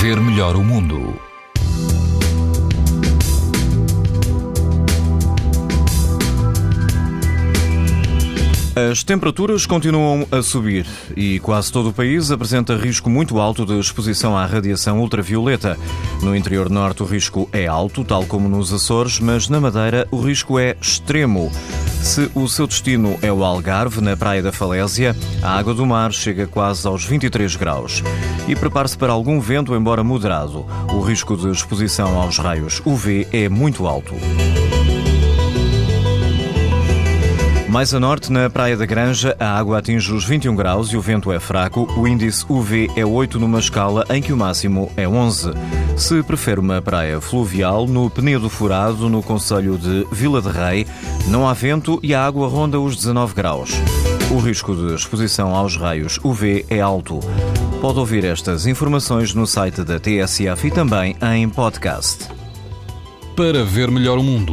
ver melhor o mundo. As temperaturas continuam a subir e quase todo o país apresenta risco muito alto de exposição à radiação ultravioleta. No interior norte, o risco é alto, tal como nos Açores, mas na Madeira o risco é extremo. Se o seu destino é o Algarve, na Praia da Falésia, a água do mar chega quase aos 23 graus. E prepare-se para algum vento, embora moderado. O risco de exposição aos raios UV é muito alto. Mais a norte, na Praia da Granja, a água atinge os 21 graus e o vento é fraco. O índice UV é 8 numa escala em que o máximo é 11. Se prefere uma praia fluvial, no Penedo Furado, no Conselho de Vila de Rei, não há vento e a água ronda os 19 graus. O risco de exposição aos raios UV é alto. Pode ouvir estas informações no site da TSF e também em podcast. Para ver melhor o mundo,